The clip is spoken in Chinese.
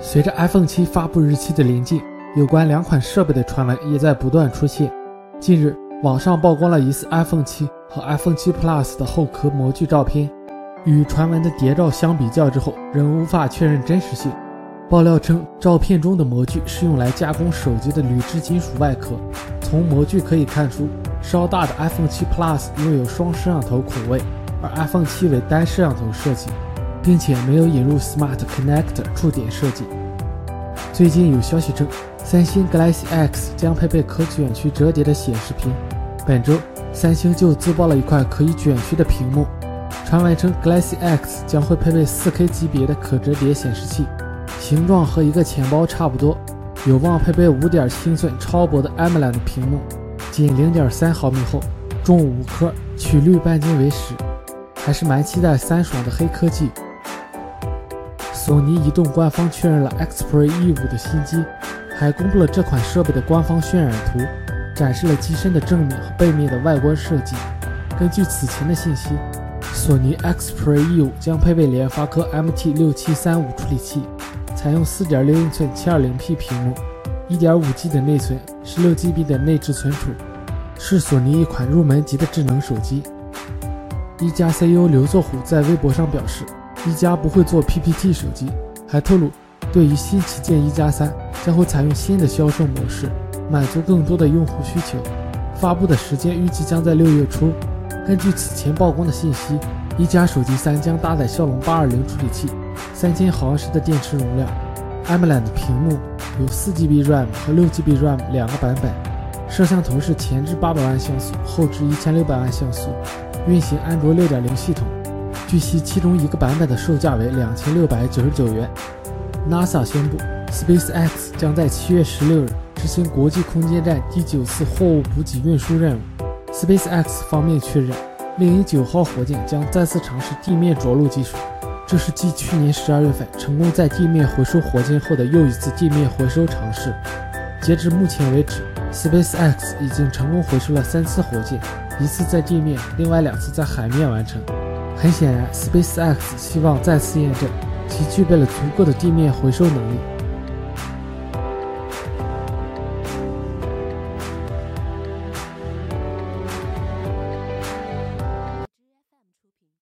随着 iPhone 7发布日期的临近，有关两款设备的传闻也在不断出现。近日，网上曝光了疑似 iPhone 7和 iPhone 7 Plus 的后壳模具照片，与传闻的谍照相比较之后，仍无法确认真实性。爆料称，照片中的模具是用来加工手机的铝制金属外壳。从模具可以看出，稍大的 iPhone 7 Plus 拥有双摄像头孔位，而 iPhone 7为单摄像头设计，并且没有引入 Smart Connect 触点设计。最近有消息称，三星 Galaxy X 将配备可卷曲折叠的显示屏。本周，三星就自曝了一块可以卷曲的屏幕。传闻称，Galaxy X 将会配备 4K 级别的可折叠显示器。形状和一个钱包差不多，有望配备五点七英寸超薄的 AMOLED 屏幕，仅零点三毫米厚，重五克，曲率半径为十，还是蛮期待三爽的黑科技。索尼移动官方确认了 Xperia E5 的新机，还公布了这款设备的官方渲染图，展示了机身的正面和背面的外观设计。根据此前的信息，索尼 Xperia E5 将配备联发科 MT6735 处理器。采用4.6英寸 720P 屏幕，1.5G 的内存，16GB 的内置存储，是索尼一款入门级的智能手机。一加 CEO 刘作虎在微博上表示，一加不会做 PPT 手机，还透露，对于新旗舰一加三将会采用新的销售模式，满足更多的用户需求。发布的时间预计将在六月初。根据此前曝光的信息，一加手机三将搭载骁龙820处理器。三千毫安时的电池容量，AMOLED 屏幕，有 4GB RAM 和 6GB RAM 两个版本。摄像头是前置800万像素，后置1600万像素，运行安卓6.0系统。据悉，其中一个版本的售价为2699元。NASA 宣布，SpaceX 将在7月16日执行国际空间站第九次货物补给运输任务。SpaceX 方面确认，猎鹰九号火箭将再次尝试地面着陆技术。这是继去年十二月份成功在地面回收火箭后的又一次地面回收尝试。截至目前为止，SpaceX 已经成功回收了三次火箭，一次在地面，另外两次在海面完成。很显然，SpaceX 希望再次验证其具备了足够的地面回收能力。